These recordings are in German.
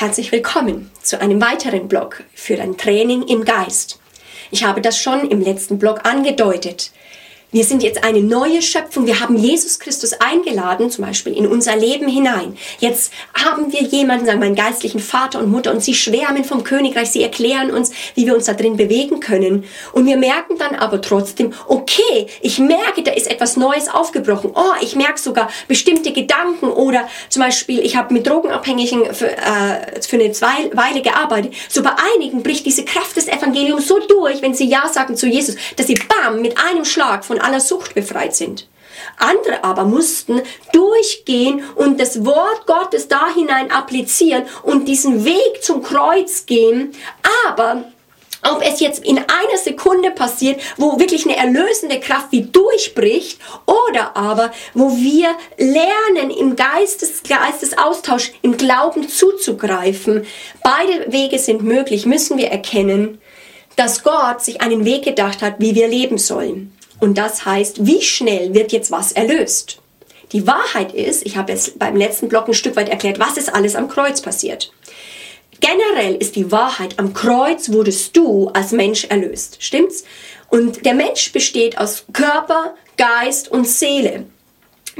Herzlich willkommen zu einem weiteren Blog für ein Training im Geist. Ich habe das schon im letzten Blog angedeutet. Wir sind jetzt eine neue Schöpfung. Wir haben Jesus Christus eingeladen, zum Beispiel in unser Leben hinein. Jetzt haben wir jemanden, sagen wir, einen geistlichen Vater und Mutter und sie schwärmen vom Königreich. Sie erklären uns, wie wir uns da drin bewegen können. Und wir merken dann aber trotzdem, okay, ich merke, da ist etwas Neues aufgebrochen. Oh, ich merke sogar bestimmte Gedanken oder zum Beispiel, ich habe mit Drogenabhängigen für, äh, für eine Weile gearbeitet. So bei einigen bricht diese Kraft des Evangeliums so durch, wenn sie Ja sagen zu Jesus, dass sie bam, mit einem Schlag von aller Sucht befreit sind. Andere aber mussten durchgehen und das Wort Gottes da hinein applizieren und diesen Weg zum Kreuz gehen. Aber ob es jetzt in einer Sekunde passiert, wo wirklich eine erlösende Kraft wie durchbricht, oder aber wo wir lernen, im Geistes, Geistesaustausch, im Glauben zuzugreifen. Beide Wege sind möglich, müssen wir erkennen, dass Gott sich einen Weg gedacht hat, wie wir leben sollen. Und das heißt, wie schnell wird jetzt was erlöst? Die Wahrheit ist, ich habe es beim letzten Block ein Stück weit erklärt, was ist alles am Kreuz passiert. Generell ist die Wahrheit, am Kreuz wurdest du als Mensch erlöst. Stimmt's? Und der Mensch besteht aus Körper, Geist und Seele.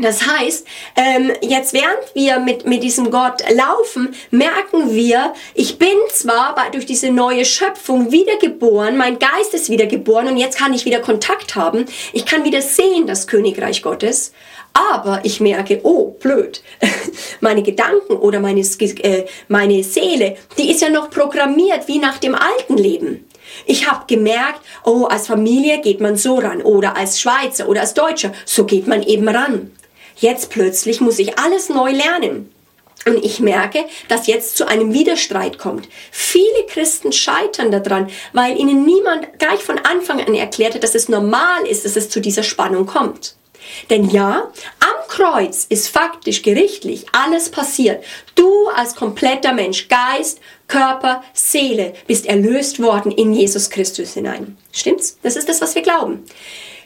Das heißt, ähm, jetzt während wir mit, mit diesem Gott laufen, merken wir, ich bin zwar bei, durch diese neue Schöpfung wiedergeboren, mein Geist ist wiedergeboren und jetzt kann ich wieder Kontakt haben. Ich kann wieder sehen, das Königreich Gottes. Aber ich merke, oh, blöd, meine Gedanken oder meine, äh, meine Seele, die ist ja noch programmiert wie nach dem alten Leben. Ich habe gemerkt, oh, als Familie geht man so ran oder als Schweizer oder als Deutscher, so geht man eben ran. Jetzt plötzlich muss ich alles neu lernen. Und ich merke, dass jetzt zu einem Widerstreit kommt. Viele Christen scheitern daran, weil ihnen niemand gleich von Anfang an erklärte, dass es normal ist, dass es zu dieser Spannung kommt. Denn ja, am Kreuz ist faktisch gerichtlich alles passiert. Du als kompletter Mensch, Geist, Körper, Seele, bist erlöst worden in Jesus Christus hinein. Stimmt's? Das ist das, was wir glauben.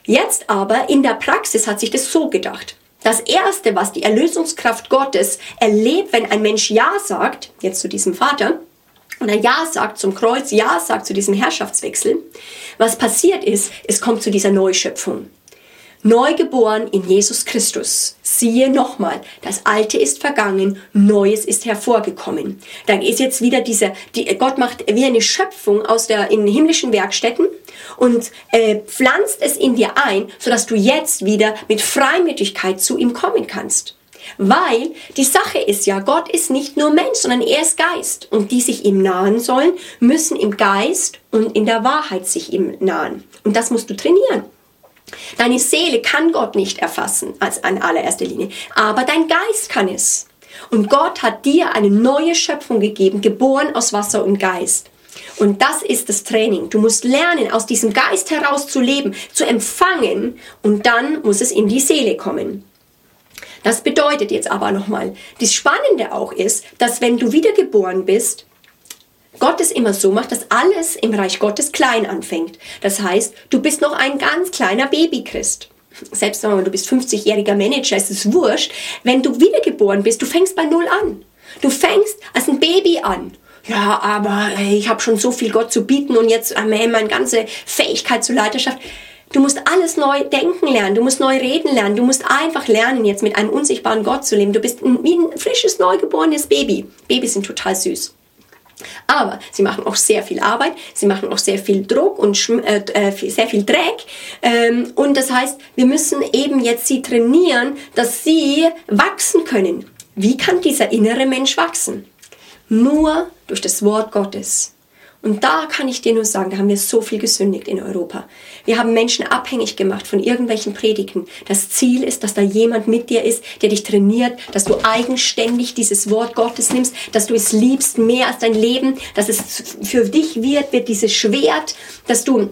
Jetzt aber in der Praxis hat sich das so gedacht. Das Erste, was die Erlösungskraft Gottes erlebt, wenn ein Mensch Ja sagt, jetzt zu diesem Vater, oder Ja sagt zum Kreuz, Ja sagt zu diesem Herrschaftswechsel, was passiert ist, es kommt zu dieser Neuschöpfung. Neugeboren in Jesus Christus. Siehe nochmal, das Alte ist vergangen, Neues ist hervorgekommen. Da ist jetzt wieder dieser, die, Gott macht wie eine Schöpfung aus der, in himmlischen Werkstätten und äh, pflanzt es in dir ein, sodass du jetzt wieder mit Freimütigkeit zu ihm kommen kannst. Weil die Sache ist ja, Gott ist nicht nur Mensch, sondern er ist Geist. Und die sich ihm nahen sollen, müssen im Geist und in der Wahrheit sich ihm nahen. Und das musst du trainieren. Deine Seele kann Gott nicht erfassen als an allererster Linie, aber dein Geist kann es. Und Gott hat dir eine neue Schöpfung gegeben, geboren aus Wasser und Geist. Und das ist das Training. Du musst lernen, aus diesem Geist heraus zu leben, zu empfangen und dann muss es in die Seele kommen. Das bedeutet jetzt aber nochmal, das Spannende auch ist, dass wenn du wiedergeboren bist, Gott es immer so macht, dass alles im Reich Gottes klein anfängt. Das heißt, du bist noch ein ganz kleiner Babychrist. Selbst wenn du bist 50-jähriger Manager, ist es wurscht. Wenn du wiedergeboren bist, du fängst bei Null an. Du fängst als ein Baby an. Ja, aber ich habe schon so viel Gott zu bieten und jetzt äh, meine ganze Fähigkeit zur Leiterschaft. Du musst alles neu denken lernen, du musst neu reden lernen, du musst einfach lernen, jetzt mit einem unsichtbaren Gott zu leben. Du bist wie ein frisches, neugeborenes Baby. Babys sind total süß. Aber sie machen auch sehr viel Arbeit, sie machen auch sehr viel Druck und äh, äh sehr viel Dreck. Ähm, und das heißt, wir müssen eben jetzt sie trainieren, dass sie wachsen können. Wie kann dieser innere Mensch wachsen? Nur durch das Wort Gottes. Und da kann ich dir nur sagen, da haben wir so viel gesündigt in Europa. Wir haben Menschen abhängig gemacht von irgendwelchen Predigten. Das Ziel ist, dass da jemand mit dir ist, der dich trainiert, dass du eigenständig dieses Wort Gottes nimmst, dass du es liebst mehr als dein Leben, dass es für dich wird, wird dieses Schwert, dass du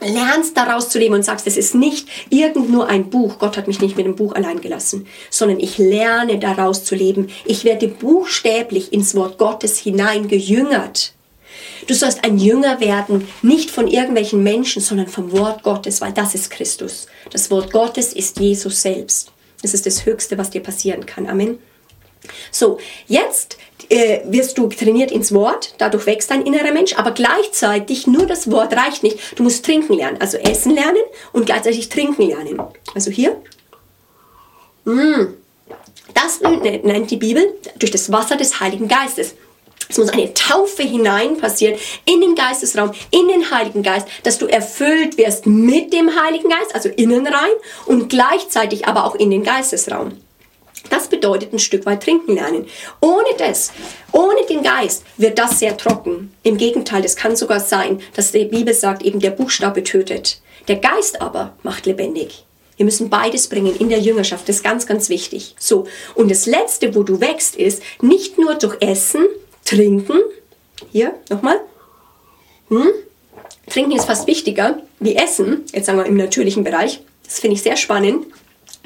lernst daraus zu leben und sagst, es ist nicht irgend nur ein Buch, Gott hat mich nicht mit dem Buch allein gelassen, sondern ich lerne daraus zu leben. Ich werde buchstäblich ins Wort Gottes hineingejüngert. Du sollst ein Jünger werden, nicht von irgendwelchen Menschen, sondern vom Wort Gottes, weil das ist Christus. Das Wort Gottes ist Jesus selbst. Das ist das Höchste, was dir passieren kann. Amen. So, jetzt äh, wirst du trainiert ins Wort, dadurch wächst dein innerer Mensch, aber gleichzeitig nur das Wort reicht nicht. Du musst trinken lernen, also essen lernen und gleichzeitig trinken lernen. Also hier. Mm. Das nennt die Bibel durch das Wasser des Heiligen Geistes. Es muss eine Taufe hinein passieren in den Geistesraum, in den Heiligen Geist, dass du erfüllt wirst mit dem Heiligen Geist, also innen rein und gleichzeitig aber auch in den Geistesraum. Das bedeutet ein Stück weit trinken lernen. Ohne das, ohne den Geist wird das sehr trocken. Im Gegenteil, es kann sogar sein, dass die Bibel sagt, eben der Buchstabe tötet. Der Geist aber macht lebendig. Wir müssen beides bringen in der Jüngerschaft. Das ist ganz, ganz wichtig. So. Und das letzte, wo du wächst, ist nicht nur durch Essen, Trinken. Hier, nochmal. Hm? Trinken ist fast wichtiger wie Essen. Jetzt sagen wir im natürlichen Bereich. Das finde ich sehr spannend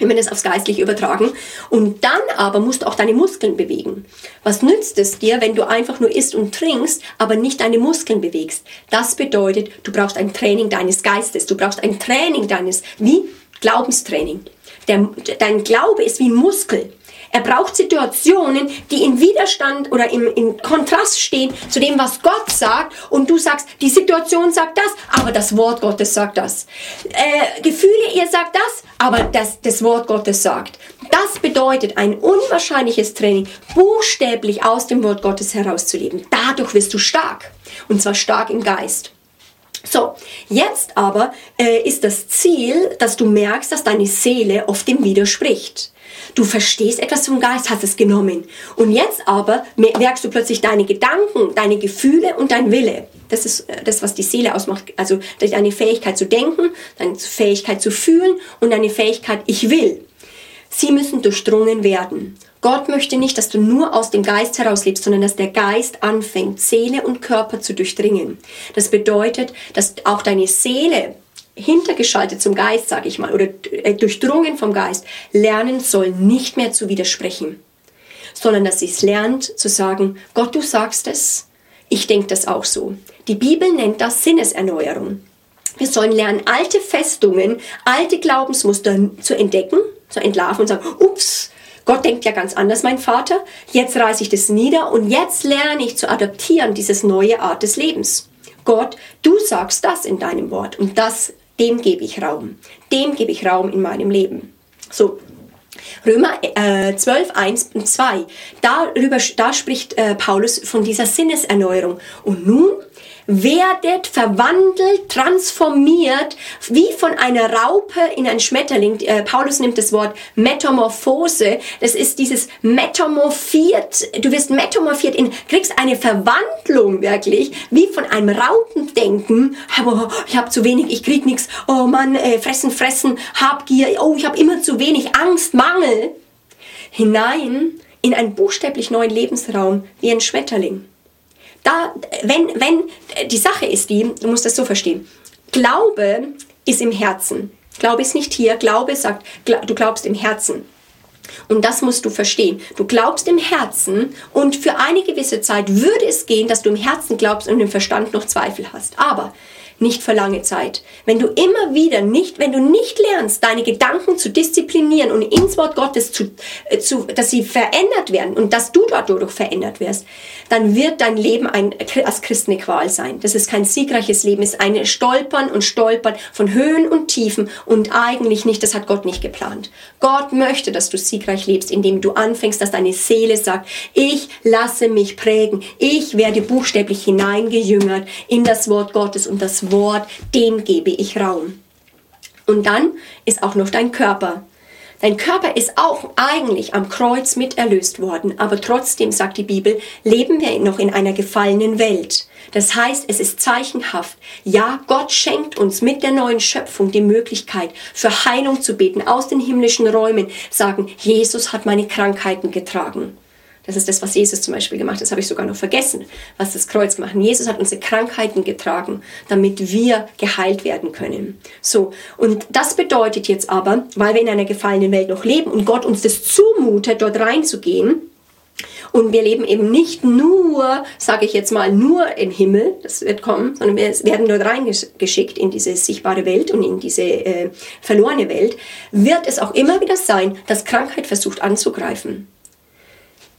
wenn wir das aufs Geistliche übertragen. Und dann aber musst du auch deine Muskeln bewegen. Was nützt es dir, wenn du einfach nur isst und trinkst, aber nicht deine Muskeln bewegst? Das bedeutet, du brauchst ein Training deines Geistes. Du brauchst ein Training deines, wie Glaubenstraining. Der, dein Glaube ist wie ein Muskel. Er braucht Situationen, die in Widerstand oder im, im Kontrast stehen zu dem, was Gott sagt. Und du sagst, die Situation sagt das, aber das Wort Gottes sagt das. Äh, Gefühle, ihr sagt das, aber das, das Wort Gottes sagt. Das bedeutet ein unwahrscheinliches Training, buchstäblich aus dem Wort Gottes herauszuleben. Dadurch wirst du stark. Und zwar stark im Geist. So, jetzt aber äh, ist das Ziel, dass du merkst, dass deine Seele oft dem widerspricht. Du verstehst etwas vom Geist, hast es genommen. Und jetzt aber merkst du plötzlich deine Gedanken, deine Gefühle und dein Wille. Das ist äh, das, was die Seele ausmacht. Also deine Fähigkeit zu denken, deine Fähigkeit zu fühlen und deine Fähigkeit, ich will. Sie müssen durchdrungen werden. Gott möchte nicht, dass du nur aus dem Geist heraus lebst, sondern dass der Geist anfängt, Seele und Körper zu durchdringen. Das bedeutet, dass auch deine Seele hintergeschaltet zum Geist, sage ich mal, oder äh, durchdrungen vom Geist, lernen soll, nicht mehr zu widersprechen, sondern dass sie es lernt zu sagen, Gott, du sagst es, ich denke das auch so. Die Bibel nennt das Sinneserneuerung. Wir sollen lernen, alte Festungen, alte Glaubensmuster zu entdecken, zu entlarven und sagen, ups, Gott denkt ja ganz anders, mein Vater. Jetzt reiße ich das nieder und jetzt lerne ich zu adaptieren, dieses neue Art des Lebens. Gott, du sagst das in deinem Wort und das dem gebe ich Raum. Dem gebe ich Raum in meinem Leben. So, Römer äh, 12, 1 und 2. Darüber, da spricht äh, Paulus von dieser Sinneserneuerung. Und nun werdet verwandelt, transformiert, wie von einer Raupe in ein Schmetterling. Äh, Paulus nimmt das Wort Metamorphose. Das ist dieses Metamorphiert. Du wirst metamorphiert, in, kriegst eine Verwandlung wirklich, wie von einem Raupendenken. Aber ich habe zu wenig, ich krieg nichts. Oh Mann, äh, fressen, fressen, Habgier. Oh, ich habe immer zu wenig, Angst, Mangel. Hinein in einen buchstäblich neuen Lebensraum wie ein Schmetterling. Da, wenn, wenn, die Sache ist die, du musst das so verstehen. Glaube ist im Herzen. Glaube ist nicht hier. Glaube sagt, du glaubst im Herzen. Und das musst du verstehen. Du glaubst im Herzen und für eine gewisse Zeit würde es gehen, dass du im Herzen glaubst und im Verstand noch Zweifel hast. Aber nicht für lange Zeit. Wenn du immer wieder nicht, wenn du nicht lernst, deine Gedanken zu disziplinieren und ins Wort Gottes zu, äh, zu dass sie verändert werden und dass du dadurch verändert wirst, dann wird dein Leben ein, als Christ eine Qual sein. Das ist kein siegreiches Leben, ist ein Stolpern und Stolpern von Höhen und Tiefen und eigentlich nicht, das hat Gott nicht geplant. Gott möchte, dass du siegreich lebst, indem du anfängst, dass deine Seele sagt, ich lasse mich prägen, ich werde buchstäblich hineingejüngert in das Wort Gottes und das Wort, dem gebe ich Raum. Und dann ist auch noch dein Körper. Dein Körper ist auch eigentlich am Kreuz mit erlöst worden, aber trotzdem, sagt die Bibel, leben wir noch in einer gefallenen Welt. Das heißt, es ist zeichenhaft. Ja, Gott schenkt uns mit der neuen Schöpfung die Möglichkeit, für Heilung zu beten, aus den himmlischen Räumen, sagen, Jesus hat meine Krankheiten getragen. Das ist das, was Jesus zum Beispiel gemacht hat. Das habe ich sogar noch vergessen, was das Kreuz gemacht hat. Jesus hat unsere Krankheiten getragen, damit wir geheilt werden können. So. Und das bedeutet jetzt aber, weil wir in einer gefallenen Welt noch leben und Gott uns das zumutet, dort reinzugehen, und wir leben eben nicht nur, sage ich jetzt mal, nur im Himmel, das wird kommen, sondern wir werden dort reingeschickt in diese sichtbare Welt und in diese äh, verlorene Welt, wird es auch immer wieder sein, dass Krankheit versucht anzugreifen.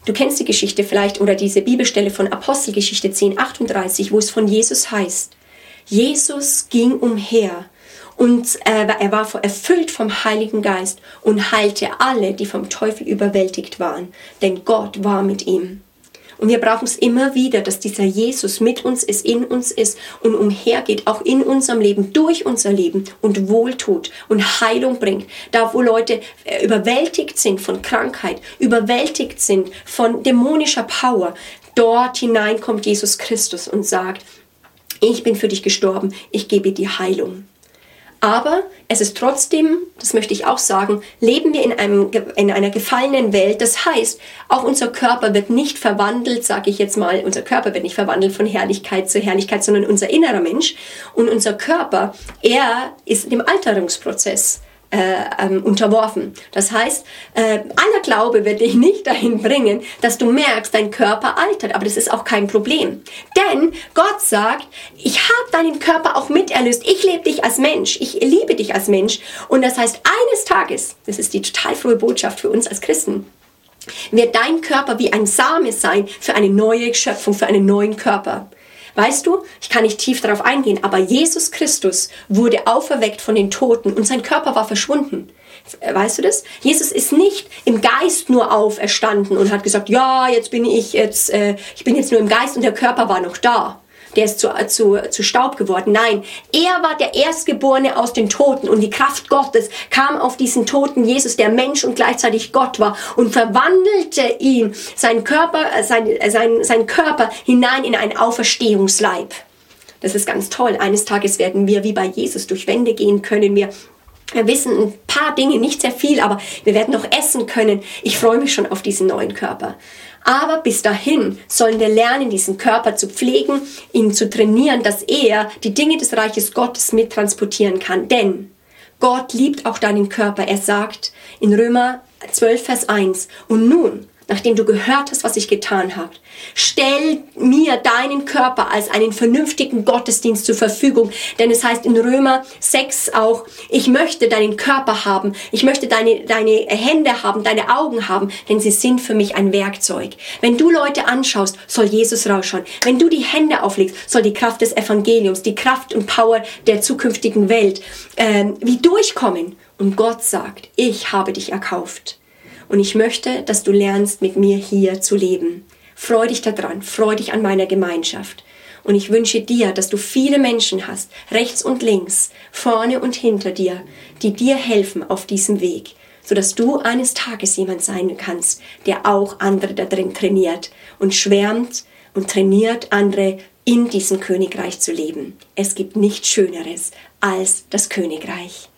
Du kennst die Geschichte vielleicht oder diese Bibelstelle von Apostelgeschichte 10, 38, wo es von Jesus heißt. Jesus ging umher und äh, er war erfüllt vom Heiligen Geist und heilte alle, die vom Teufel überwältigt waren, denn Gott war mit ihm. Und wir brauchen es immer wieder, dass dieser Jesus mit uns ist, in uns ist und umhergeht, auch in unserem Leben, durch unser Leben und wohltut und Heilung bringt. Da, wo Leute äh, überwältigt sind von Krankheit, überwältigt sind von dämonischer Power, dort hinein kommt Jesus Christus und sagt, ich bin für dich gestorben, ich gebe dir Heilung. Aber es ist trotzdem, das möchte ich auch sagen, leben wir in, einem, in einer gefallenen Welt. Das heißt, auch unser Körper wird nicht verwandelt, sage ich jetzt mal, unser Körper wird nicht verwandelt von Herrlichkeit zu Herrlichkeit, sondern unser innerer Mensch. Und unser Körper, er ist im Alterungsprozess äh, ähm, unterworfen. Das heißt, äh, aller Glaube wird dich nicht dahin bringen, dass du merkst, dein Körper altert. Aber das ist auch kein Problem. Denn Gott sagt, ich habe deinen Körper auch miterlöst. Ich lebe dich als Mensch. Ich liebe dich als Mensch. Und das heißt, eines Tages, das ist die total frohe Botschaft für uns als Christen, wird dein Körper wie ein Same sein für eine neue Schöpfung, für einen neuen Körper. Weißt du, ich kann nicht tief darauf eingehen, aber Jesus Christus wurde auferweckt von den Toten und sein Körper war verschwunden. Weißt du das? Jesus ist nicht im Geist nur auferstanden und hat gesagt, ja, jetzt bin ich jetzt, äh, ich bin jetzt nur im Geist und der Körper war noch da der ist zu, zu, zu Staub geworden. Nein, er war der Erstgeborene aus den Toten und die Kraft Gottes kam auf diesen toten Jesus, der Mensch und gleichzeitig Gott war und verwandelte ihn, seinen Körper, äh, sein, äh, sein, sein Körper hinein in einen Auferstehungsleib. Das ist ganz toll. Eines Tages werden wir wie bei Jesus durch Wände gehen können. Wir wir wissen ein paar Dinge, nicht sehr viel, aber wir werden noch essen können. Ich freue mich schon auf diesen neuen Körper. Aber bis dahin sollen wir lernen, diesen Körper zu pflegen, ihn zu trainieren, dass er die Dinge des Reiches Gottes mittransportieren kann. Denn Gott liebt auch deinen Körper. Er sagt in Römer 12, Vers 1, und nun, nachdem du gehört hast, was ich getan habe. Stell mir deinen Körper als einen vernünftigen Gottesdienst zur Verfügung. Denn es heißt in Römer 6 auch, ich möchte deinen Körper haben. Ich möchte deine, deine Hände haben, deine Augen haben, denn sie sind für mich ein Werkzeug. Wenn du Leute anschaust, soll Jesus rausschauen. Wenn du die Hände auflegst, soll die Kraft des Evangeliums, die Kraft und Power der zukünftigen Welt äh, wie durchkommen. Und Gott sagt, ich habe dich erkauft. Und ich möchte, dass du lernst, mit mir hier zu leben. Freu dich daran, freu dich an meiner Gemeinschaft. Und ich wünsche dir, dass du viele Menschen hast, rechts und links, vorne und hinter dir, die dir helfen auf diesem Weg, sodass du eines Tages jemand sein kannst, der auch andere da drin trainiert und schwärmt und trainiert andere in diesem Königreich zu leben. Es gibt nichts Schöneres als das Königreich.